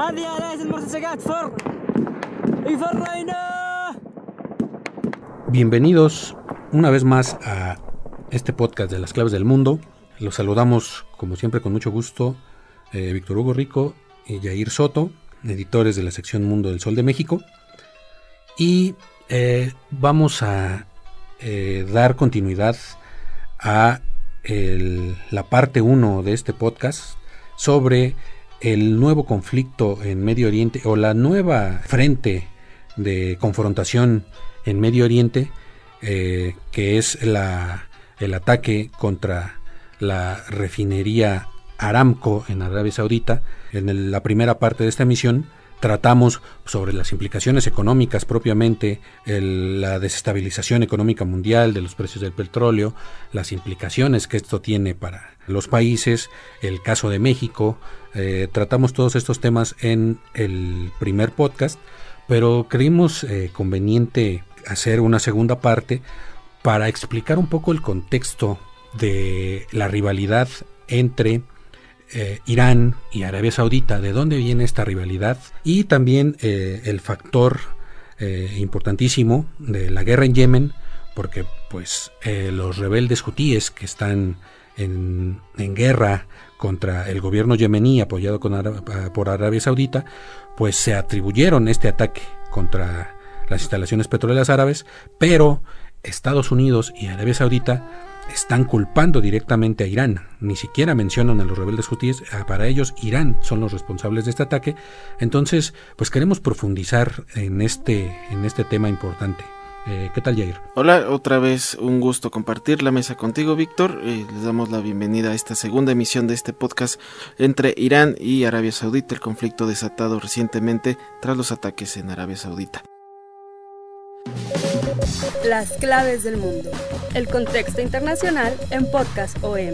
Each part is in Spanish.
هذه آلات المرتزقات فر يفرينا Bienvenidos una vez más a este podcast de las claves del mundo. Los saludamos como siempre con mucho gusto eh, Víctor Hugo Rico y Jair Soto, editores de la sección Mundo del Sol de México. Y eh, vamos a eh, dar continuidad a el- la parte 1 de este podcast sobre el nuevo conflicto en Medio Oriente o la nueva frente de confrontación en Medio Oriente, eh, que es la, el ataque contra la refinería Aramco en Arabia Saudita. En la primera parte de esta emisión tratamos sobre las implicaciones económicas propiamente, la desestabilización económica mundial de los precios del petróleo, las implicaciones que esto tiene para los países, el caso de México. eh, tratamos todos estos temas en el primer podcast, pero creímos eh, conveniente hacer una segunda parte para explicar un poco el contexto de la rivalidad entre eh, Irán y Arabia Saudita, de dónde viene esta rivalidad y también eh, el factor eh, importantísimo de la guerra en Yemen, porque pues los rebeldes hutíes que están en, en guerra contra el gobierno yemení apoyado con por Arabia Saudita, pues se atribuyeron este ataque contra las instalaciones petroleras árabes, pero Estados Unidos y Arabia Saudita están culpando directamente a Irán. Ni siquiera mencionan a los rebeldes hutíes. Ah, Para ellos, Irán son los responsables de este ataque. Entonces, pues queremos profundizar en este, en este tema importante. Eh, ¿Qué tal, Jair? Hola, otra vez un gusto compartir la mesa contigo, Víctor. Eh, les damos la bienvenida a esta segunda emisión de este podcast entre Irán y Arabia Saudita, el conflicto desatado recientemente tras los ataques en Arabia Saudita. Las claves del mundo. El contexto internacional en Podcast OM.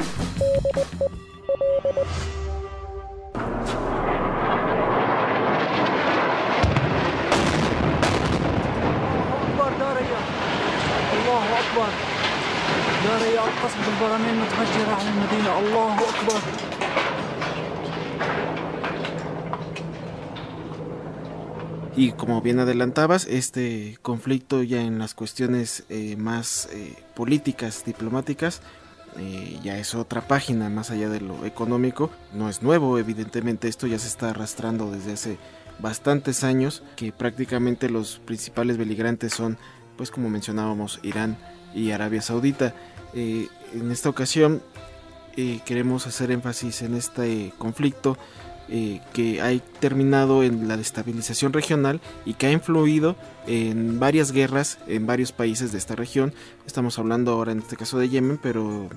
أكبر داريا الله أكبر داريا قصف البراميل متفجرة على المدينة الله أكبر Y como bien adelantabas, este conflicto ya en las cuestiones eh, más eh, políticas, diplomáticas, eh, ya es otra página más allá de lo económico. No es nuevo, evidentemente esto ya se está arrastrando desde hace bastantes años, que prácticamente los principales beligrantes son, pues como mencionábamos, Irán y Arabia Saudita. Eh, en esta ocasión eh, queremos hacer énfasis en este conflicto eh, que ha terminado en la destabilización regional y que ha influido en varias guerras en varios países de esta región. Estamos hablando ahora en este caso de Yemen, pero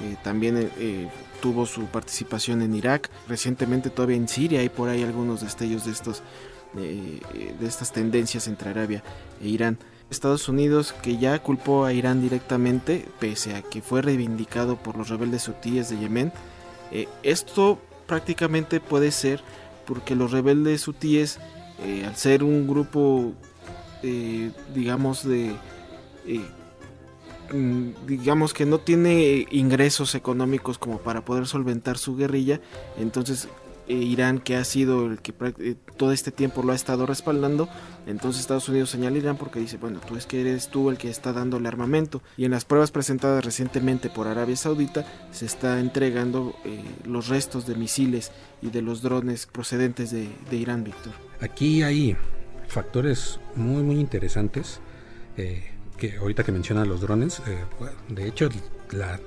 eh, también eh, tuvo su participación en Irak. Recientemente todavía en Siria hay por ahí algunos destellos de estos de estas tendencias entre Arabia e Irán. Estados Unidos que ya culpó a Irán directamente, pese a que fue reivindicado por los rebeldes hutíes de Yemen. Esto prácticamente puede ser porque los rebeldes hutíes, eh, al ser un grupo, eh, digamos, de... eh, mm, digamos que no tiene ingresos económicos como para poder solventar su guerrilla, entonces eh, Irán, que ha sido el que eh, todo este tiempo lo ha estado respaldando, entonces Estados Unidos señala a Irán porque dice, bueno, tú es que eres tú el que está dándole armamento. Y en las pruebas presentadas recientemente por Arabia Saudita se está entregando eh, los restos de misiles y de los drones procedentes de, de Irán, Víctor. Aquí hay factores muy muy interesantes que ahorita que mencionas los drones, de hecho la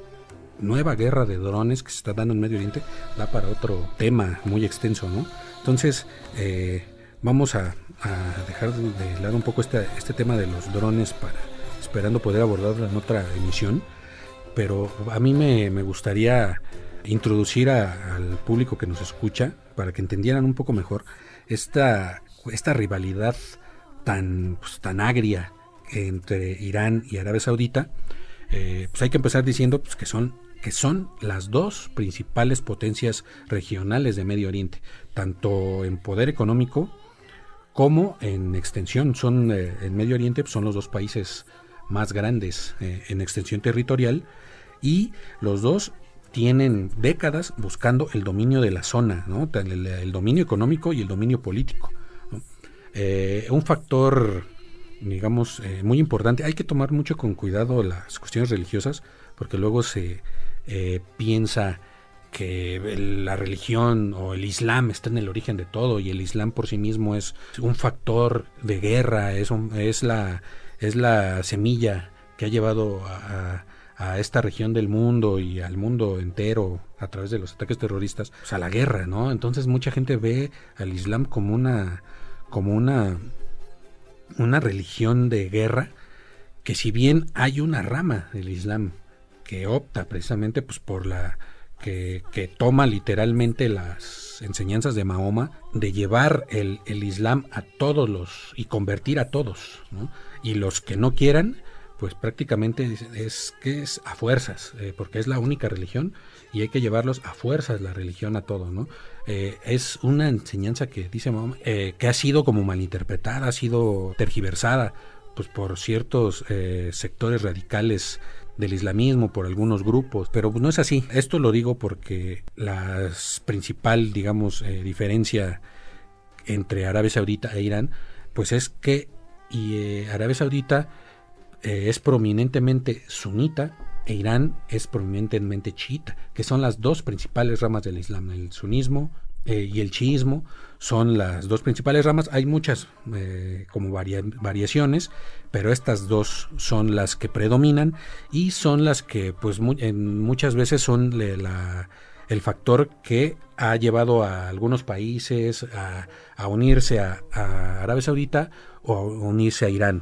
nueva guerra de drones que se está dando en Medio Oriente da para otro tema muy extenso, ¿no? Entonces vamos a, dejar de lado un poco este, este tema de los drones para esperando poder abordarla en otra emisión, pero a mí me, gustaría introducir al público que nos escucha para que entendieran un poco mejor esta, esta rivalidad tan, pues, tan agria entre Irán y Arabia Saudita, eh, pues hay que empezar diciendo pues, que son que son las dos principales potencias regionales de Medio Oriente, tanto en poder económico como en extensión. Son eh, en Medio Oriente pues, son los dos países más grandes eh, en extensión territorial y los dos tienen décadas buscando el dominio de la zona, ¿no? el, dominio económico y el dominio político. Eh, un factor, digamos, muy importante, hay que tomar mucho con cuidado las cuestiones religiosas, porque luego se piensa que la religión o el Islam está en el origen de todo y el Islam por sí mismo es un factor de guerra, es, es, la, es la semilla que ha llevado a, esta región del mundo y al mundo entero a través de los ataques terroristas pues, a la guerra, ¿no? Entonces mucha gente ve al Islam como una como una una religión de guerra que si bien hay una rama del Islam que opta precisamente pues por la que, toma literalmente las enseñanzas de Mahoma de llevar el, Islam a todos los y convertir a todos, y los que no quieran, pues prácticamente es, que es a fuerzas, eh, porque es la única religión y hay que llevarlos a fuerzas la religión a todos, ¿no? Eh, es una enseñanza que dice Mahoma eh, que ha sido como malinterpretada, ha sido tergiversada, pues por ciertos sectores radicales del islamismo por algunos grupos, pero no es así. Esto lo digo porque la principal, digamos, eh, diferencia entre Arabia Saudita e Irán, pues es que y, eh, Arabia Saudita eh, es prominentemente sunita e Irán es prominentemente chiita, que son las dos principales ramas del Islam, el sunismo y el chiismo son las dos principales ramas. Hay muchas eh, como variaciones, pero estas dos son las que predominan y son las que pues en muchas veces son el factor que ha llevado a algunos países a, unirse a, Arabia Saudita o a unirse a Irán.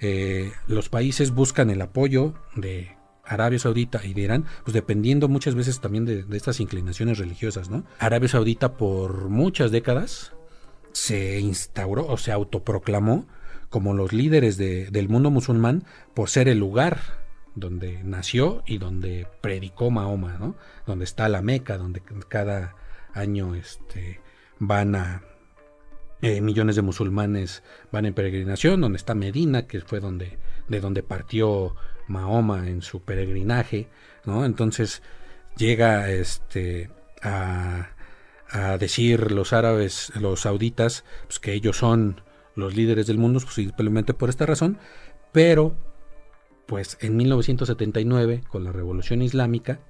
Eh, los países buscan el apoyo de Arabia Saudita y de Irán, pues dependiendo muchas veces también de, estas inclinaciones religiosas, ¿no? Arabia Saudita por muchas décadas se instauró o se autoproclamó como los líderes del mundo musulmán por ser el lugar donde nació y donde predicó Mahoma, ¿no? Donde está la Meca, donde cada año este, van a eh, millones de musulmanes van en peregrinación, donde está Medina, que fue donde de donde partió Mahoma en su peregrinaje, ¿no? Entonces llega este a, decir los árabes, los sauditas, pues que ellos son los líderes del mundo, pues, simplemente por esta razón, pero pues en 1979, con la revolución islámica,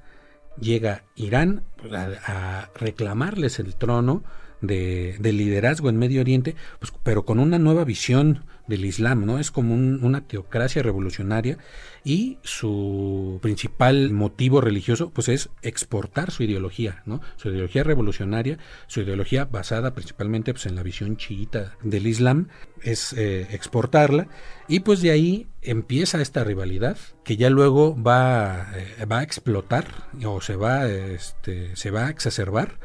llega Irán pues, a reclamarles el trono de, liderazgo en Medio Oriente, pues, pero con una nueva visión del Islam, ¿no? Es como una teocracia revolucionaria y su principal motivo religioso, pues es exportar su ideología, ¿no? Su ideología revolucionaria, su ideología basada principalmente pues, en la visión chiita del Islam, es eh, exportarla y pues de ahí empieza esta rivalidad que ya luego va, eh, va a explotar o se va, este, se va a exacerbar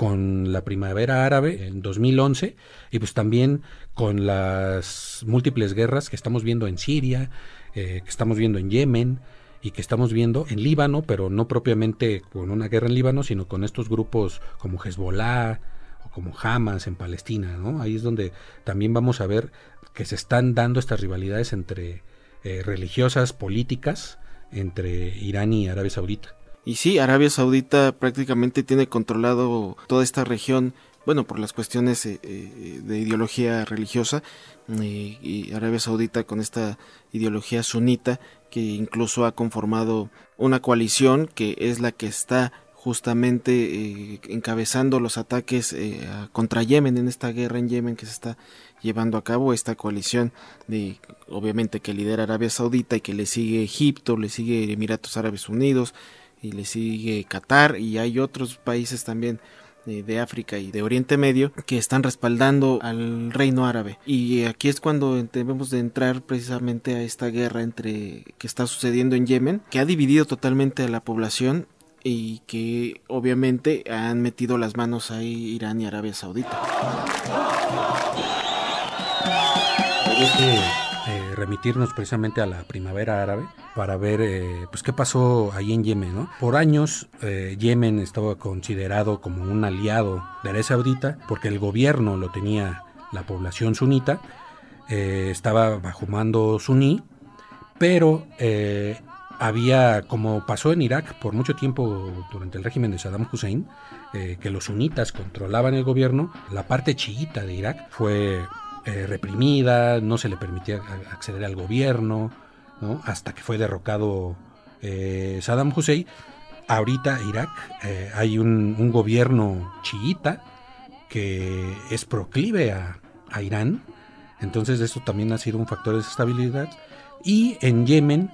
con la primavera árabe en 2011 y pues también con las múltiples guerras que estamos viendo en Siria, eh, que estamos viendo en Yemen y que estamos viendo en Líbano, pero no propiamente con una guerra en Líbano, sino con estos grupos como Hezbollah o como Hamas en Palestina, ¿no? Ahí es donde también vamos a ver que se están dando estas rivalidades entre eh, religiosas, políticas, entre Irán y Arabia Saudita. Y sí, Arabia Saudita prácticamente tiene controlado toda esta región, bueno, por las cuestiones eh, eh, de ideología religiosa, eh, y Arabia Saudita con esta ideología sunita, que incluso ha conformado una coalición que es la que está justamente encabezando los ataques contra Yemen en esta guerra en Yemen que se está llevando a cabo. Esta coalición de obviamente que lidera Arabia Saudita y que le sigue Egipto, le sigue Emiratos Árabes Unidos, y le sigue Qatar y hay otros países también eh, de África y de Oriente Medio que están respaldando al reino árabe. Y aquí es cuando debemos de entrar precisamente a esta guerra entre que está sucediendo en Yemen, que ha dividido totalmente a la población y que obviamente han metido las manos ahí Irán y Arabia Saudita. Eh, remitirnos precisamente a la primavera árabe para ver eh, pues qué pasó ahí en Yemen. ¿no? Por años eh, Yemen estaba considerado como un aliado de Arabia Saudita porque el gobierno lo tenía la población sunita, estaba bajo mando suní, pero había, como pasó en Irak por mucho tiempo durante el régimen de Saddam Hussein, que los sunitas controlaban el gobierno, la parte chiita de Irak fue eh, reprimida, no se le permitía acceder al gobierno, hasta que fue derrocado eh, Saddam Hussein. Ahorita Irak eh, hay un, gobierno chiita que es proclive a, Irán, entonces eso también ha sido un factor de desestabilidad. Y en Yemen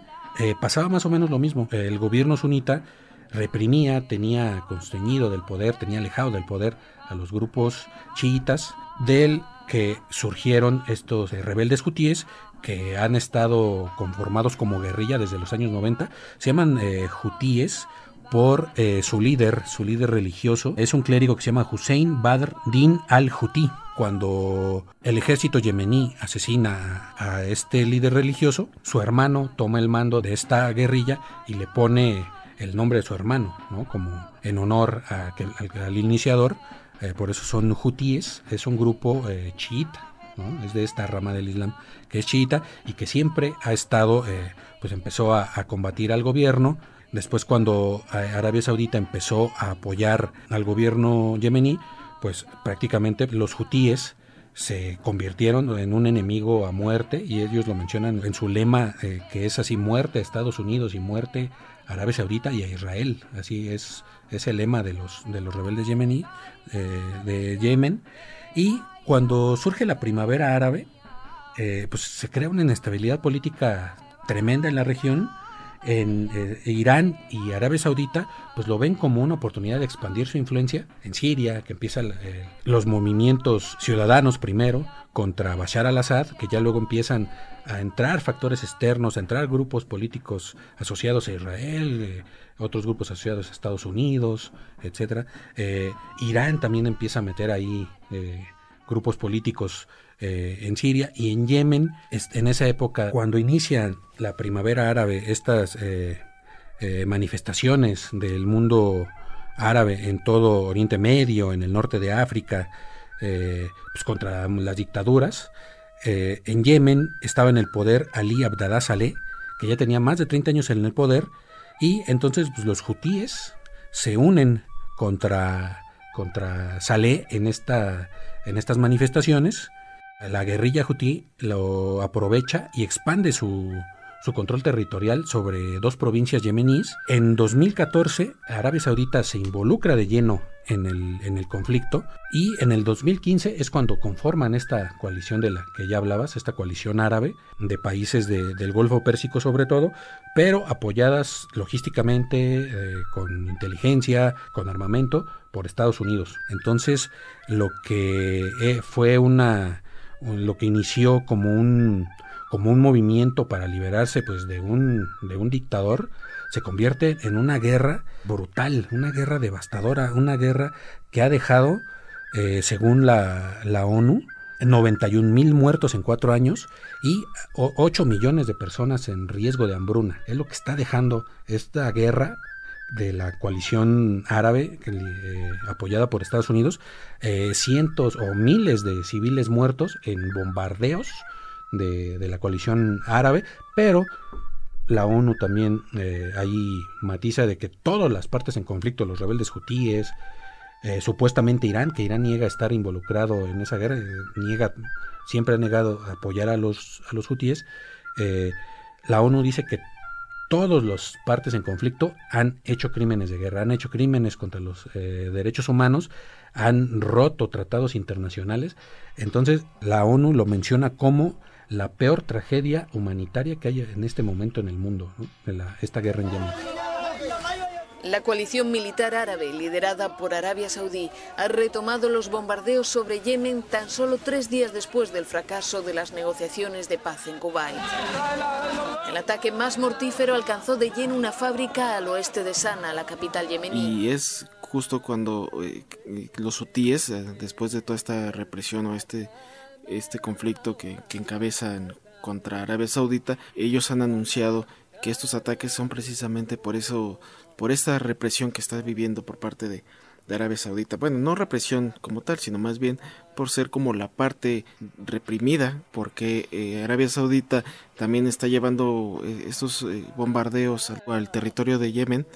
pasaba más o menos lo mismo, el gobierno sunita reprimía, tenía constreñido del poder, tenía alejado del poder a los grupos chiitas del que surgieron estos eh, rebeldes hutíes que han estado conformados como guerrilla desde los años 90. Se llaman eh, por eh, su líder, su líder religioso. Es un clérigo que se llama Hussein Badr Din al-Hutí. Cuando el ejército yemení asesina a este líder religioso, su hermano toma el mando de esta guerrilla y le pone el nombre de su hermano, ¿no? como en honor al iniciador eh, por eso son hutíes, es un grupo eh, chiita, es de esta rama del Islam que es chiita y que siempre ha estado, eh, pues empezó a, combatir al gobierno. Después cuando Arabia Saudita empezó a apoyar al gobierno yemení, pues prácticamente los hutíes se convirtieron en un enemigo a muerte y ellos lo mencionan en su lema que es así muerte a Estados Unidos y muerte a Arabia Saudita y a Israel. Así es es el lema de los, de los rebeldes yemení, eh, de Yemen. Y cuando surge la primavera árabe, eh, pues se crea una inestabilidad política tremenda en la región. En eh, Irán y Arabia Saudita, pues lo ven como una oportunidad de expandir su influencia en Siria, que empiezan los movimientos ciudadanos primero contra Bashar al-Assad, que ya luego empiezan a entrar factores externos, a entrar grupos políticos asociados a Israel, otros grupos asociados a Estados Unidos, etcétera. Eh, Irán también empieza a meter ahí eh, grupos políticos eh, en Siria y en Yemen, en esa época, cuando inicia la primavera árabe, estas manifestaciones del mundo árabe en todo Oriente Medio, en el norte de África, pues contra las dictaduras, en Yemen estaba en el poder Ali Abdallah Saleh, que ya tenía más de 30 años en el poder y entonces pues, los hutíes se unen contra, contra Saleh en, esta, en estas manifestaciones. La guerrilla hutí lo aprovecha y expande su, su control territorial sobre dos provincias yemeníes. En 2014, Arabia Saudita se involucra de lleno en el, en el conflicto y en el 2015 es cuando conforman esta coalición de la que ya hablabas, esta coalición árabe de países del Golfo Pérsico sobre todo, pero apoyadas logísticamente, eh, con inteligencia, con armamento por Estados Unidos. Entonces, lo que eh, fue una, lo que inició como un como un movimiento para liberarse pues de un, de un dictador, se convierte en una guerra brutal, una guerra devastadora, una guerra que ha dejado, eh, según la, la ONU, 91 mil muertos en cuatro años y 8 millones de personas en riesgo de hambruna. Es lo que está dejando esta guerra de la coalición árabe eh, apoyada por Estados Unidos, eh, cientos o miles de civiles muertos en bombardeos de, la coalición árabe, pero la ONU también eh, ahí matiza de que todas las partes en conflicto, los rebeldes hutíes, eh, supuestamente Irán, que Irán niega estar involucrado en esa guerra, niega, siempre ha negado apoyar a los, a los hutíes, la ONU dice que todas las partes en conflicto han hecho crímenes de guerra, han hecho crímenes contra los derechos humanos, han roto tratados internacionales. Entonces la ONU lo menciona como la peor tragedia humanitaria que hay en este momento en el mundo, esta guerra en Yemen. La coalición militar árabe, liderada por Arabia Saudí, ha retomado los bombardeos sobre Yemen tan solo tres días después del fracaso de las negociaciones de paz en Kuwait. El ataque más mortífero alcanzó de lleno una fábrica al oeste de Sana, la capital yemení. Y es justo cuando eh, los hutíes, eh, después de toda esta represión o este, este conflicto que, que encabezan contra Arabia Saudita, ellos han anunciado que estos ataques son precisamente por eso por esta represión que está viviendo por parte de, Arabia Saudita. Bueno, no represión como tal, sino más bien por ser como la parte reprimida, porque eh, Arabia Saudita también está llevando eh, estos eh, bombardeos al, territorio de Yemen,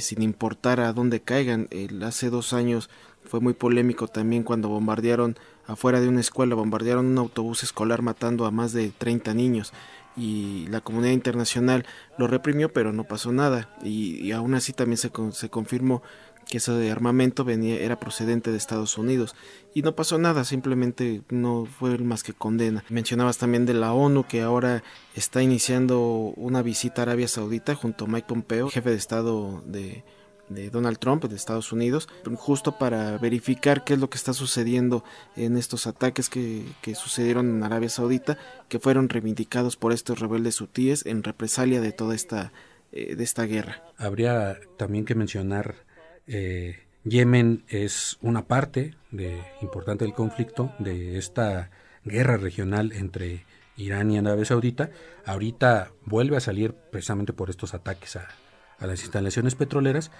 sin importar a dónde caigan. hace dos años fue muy polémico también cuando bombardearon afuera de una escuela, bombardearon un autobús escolar matando a más de 30 niños y la comunidad internacional lo reprimió, pero no pasó nada. Y, aún así también se, se confirmó que ese armamento venía, era procedente de Estados Unidos. Y no pasó nada, simplemente no fue más que condena. Mencionabas también de la ONU que ahora está iniciando una visita a Arabia Saudita junto a Mike Pompeo, jefe de Estado de, de Donald Trump de Estados Unidos, justo para verificar qué es lo que está sucediendo en estos ataques que, sucedieron en Arabia Saudita, que fueron reivindicados por estos rebeldes hutíes en represalia de toda esta, eh, de esta guerra. Habría también que mencionar eh, Yemen es una parte de, importante del conflicto, de esta guerra regional entre Irán y Arabia Saudita. Ahorita vuelve a salir precisamente por estos ataques a, a las instalaciones petroleras,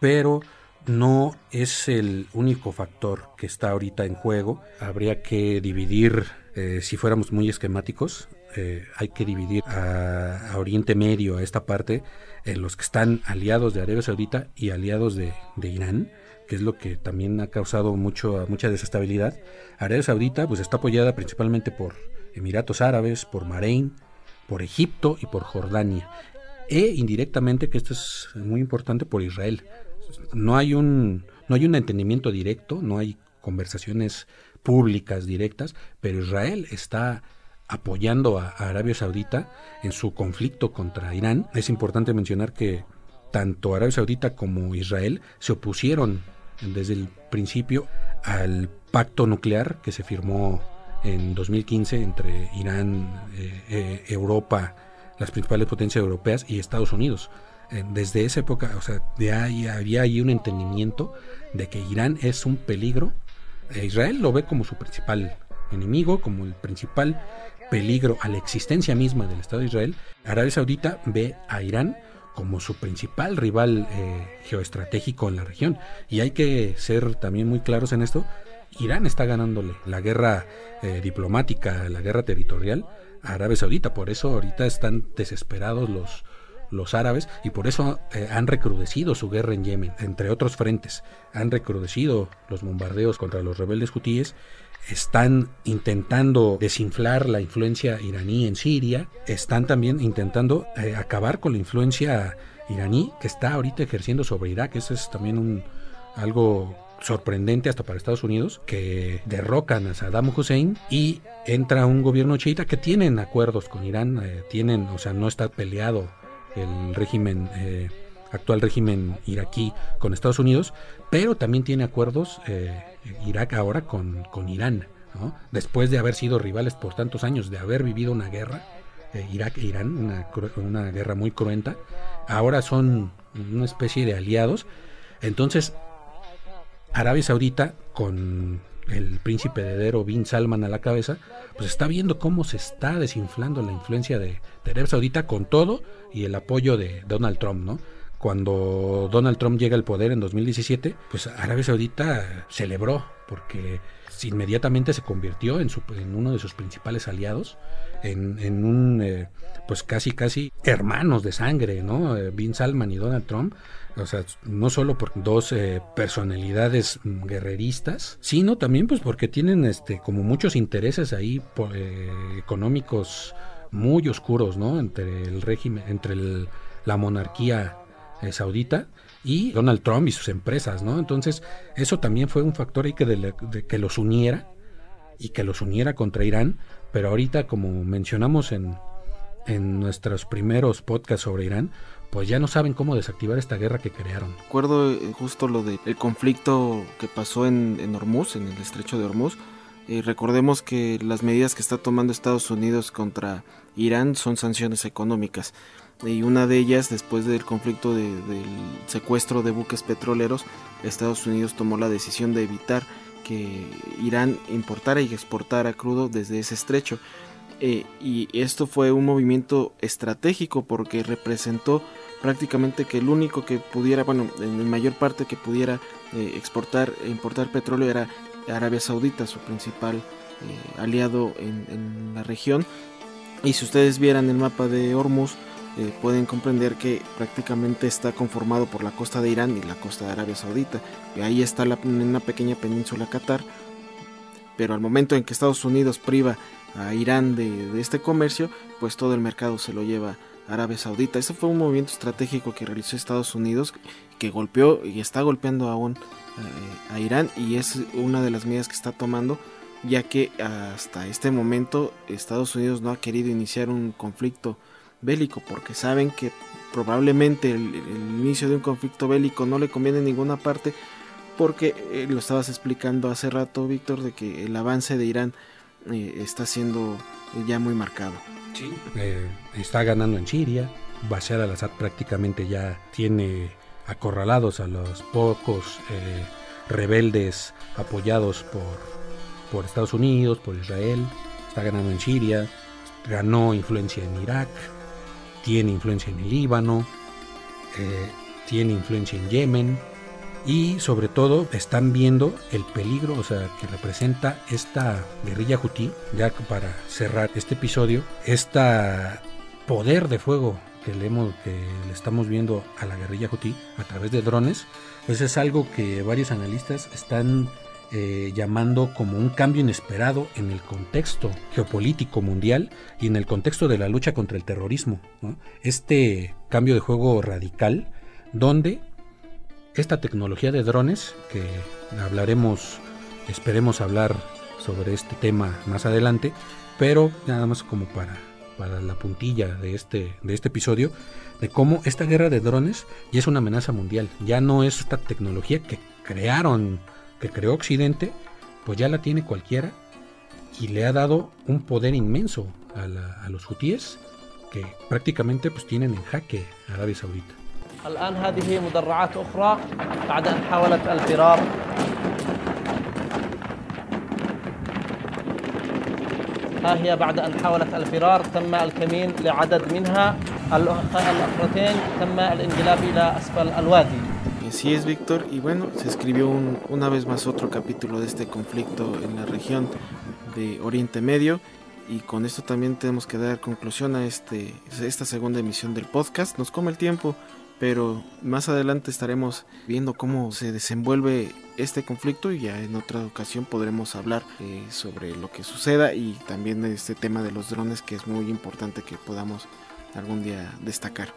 pero no es el único factor que está ahorita en juego. Habría que dividir, eh, si fuéramos muy esquemáticos, eh, hay que dividir a, Oriente Medio, a esta parte, en los que están aliados de Arabia Saudita y aliados de, Irán, que es lo que también ha causado mucho, mucha desestabilidad. Arabia Saudita pues está apoyada principalmente por Emiratos Árabes, por Bahrein, por Egipto y por Jordania e indirectamente, que esto es muy importante, por Israel. No hay un, no hay un entendimiento directo, no hay conversaciones públicas directas, pero Israel está apoyando a, Arabia Saudita en su conflicto contra Irán. Es importante mencionar que tanto Arabia Saudita como Israel se opusieron desde el principio al pacto nuclear que se firmó en 2015 entre Irán, eh, eh, Europa las principales potencias europeas y Estados Unidos. Eh, desde esa época, o sea, de ahí había ahí un entendimiento de que Irán es un peligro. E Israel lo ve como su principal enemigo, como el principal peligro a la existencia misma del Estado de Israel. Arabia Saudita ve a Irán como su principal rival eh, geoestratégico en la región. Y hay que ser también muy claros en esto. Irán está ganándole la guerra eh, diplomática, la guerra territorial Arabia Saudita. Por eso ahorita están desesperados los, los árabes y por eso eh, han recrudecido su guerra en Yemen, entre otros frentes. Han recrudecido los bombardeos contra los rebeldes hutíes, están intentando desinflar la influencia iraní en Siria, están también intentando eh, acabar con la influencia iraní que está ahorita ejerciendo sobre Irak. Eso es también un, algo sorprendente hasta para Estados Unidos, que derrocan a Saddam Hussein y entra un gobierno chiita que tienen acuerdos con Irán, eh, tienen, o sea, no está peleado el régimen, eh, actual régimen iraquí con Estados Unidos, pero también tiene acuerdos eh, Irak ahora con, con Irán, después de haber sido rivales por tantos años, de haber vivido una guerra, Irak e Irán, una, una guerra muy cruenta, ahora son una especie de aliados. Entonces, Arabia Saudita, con el príncipe heredero Bin Salman a la cabeza, pues está viendo cómo se está desinflando la influencia de, Arabia Saudita con todo y el apoyo de Donald Trump, ¿no? Cuando Donald Trump llega al poder en 2017, pues Arabia Saudita celebró porque inmediatamente se convirtió en uno de sus principales aliados, en, un, eh, pues casi, casi hermanos de sangre, ¿no? Eh, Bin Salman y Donald Trump o sea, no solo por dos eh, personalidades guerreristas, sino también pues porque tienen este como muchos intereses ahí eh, económicos muy oscuros, ¿no? Entre el régimen, entre la monarquía eh, saudita y Donald Trump y sus empresas, ¿no? Entonces, eso también fue un factor ahí que, de, que los uniera y que los uniera contra Irán, pero ahorita como mencionamos en, en nuestros primeros podcasts sobre Irán, pues ya no saben cómo desactivar esta guerra que crearon. Recuerdo eh, justo lo del conflicto que pasó en, en Hormuz, en el estrecho de Hormuz. Eh, recordemos que las medidas que está tomando Estados Unidos contra Irán son sanciones económicas. Y una de ellas, después del conflicto de, del secuestro de buques petroleros, Estados Unidos tomó la decisión de evitar que Irán importara y exportara crudo desde ese estrecho. Eh, y esto fue un movimiento estratégico porque representó prácticamente que el único que pudiera, bueno, en mayor parte que pudiera eh, exportar e importar petróleo era Arabia Saudita, su principal eh, aliado en, en, la región. Y si ustedes vieran el mapa de Hormuz, eh, pueden comprender que prácticamente está conformado por la costa de Irán y la costa de Arabia Saudita. Y ahí está la, una pequeña península Qatar. Pero al momento en que Estados Unidos priva a Irán de, este comercio, pues todo el mercado se lo lleva Arabia Saudita. Ese fue un movimiento estratégico que realizó Estados Unidos, que golpeó y está golpeando aún eh, a Irán y es una de las medidas que está tomando, ya que hasta este momento Estados Unidos no ha querido iniciar un conflicto bélico porque saben que probablemente el, inicio de un conflicto bélico no le conviene a ninguna parte porque eh, lo estabas explicando hace rato Víctor de que el avance de Irán eh, está siendo ya muy marcado. Sí. Eh, está ganando en Siria. Bashar al-Assad prácticamente ya tiene acorralados a los pocos eh, rebeldes apoyados por, por Estados Unidos, por Israel. Está ganando en Siria. Ganó influencia en Irak. Tiene influencia en el Líbano. Eh, tiene influencia en Yemen y sobre todo están viendo el peligro, o sea, que representa esta guerrilla hutí, ya para cerrar este episodio, este poder de fuego que le, hemos, que le estamos viendo a la guerrilla hutí a través de drones, pues es algo que varios analistas están eh, llamando como un cambio inesperado en el contexto geopolítico mundial y en el contexto de la lucha contra el terrorismo. Este cambio de juego radical donde esta tecnología de drones, que hablaremos, esperemos hablar sobre este tema más adelante, pero nada más como para, para la puntilla de este, de este episodio, de cómo esta guerra de drones ya es una amenaza mundial, ya no es esta tecnología que crearon, que creó Occidente, pues ya la tiene cualquiera y le ha dado un poder inmenso a, la, a los hutíes que prácticamente pues tienen en jaque a Arabia Saudita. الآن هذه مدرعات أخرى بعد أن حاولت الفرار ها هي بعد أن حاولت الفرار تم الكمين لعدد منها الأخرتين تم الانقلاب إلى أسفل الوادي Así es, Víctor. Y bueno, se escribió un, una vez más otro capítulo de este conflicto en la región de Oriente Medio. Y con esto también tenemos que dar conclusión a este, esta segunda emisión del podcast. Nos come el tiempo, pero más adelante estaremos viendo cómo se desenvuelve este conflicto y ya en otra ocasión podremos hablar eh, sobre lo que suceda y también este tema de los drones que es muy importante que podamos algún día destacar.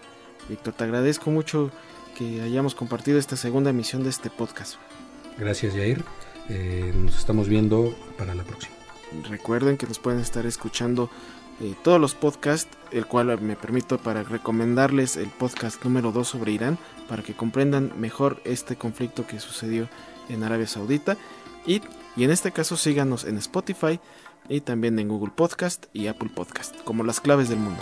Víctor, te agradezco mucho que hayamos compartido esta segunda emisión de este podcast. Gracias, Jair. Eh, nos estamos viendo para la próxima. Recuerden que nos pueden estar escuchando eh, todos los podcasts, el cual me permito para recomendarles el podcast número 2 sobre Irán, para que comprendan mejor este conflicto que sucedió en Arabia Saudita. Y, y en este caso síganos en Spotify y también en Google Podcast y Apple Podcast, como las claves del mundo.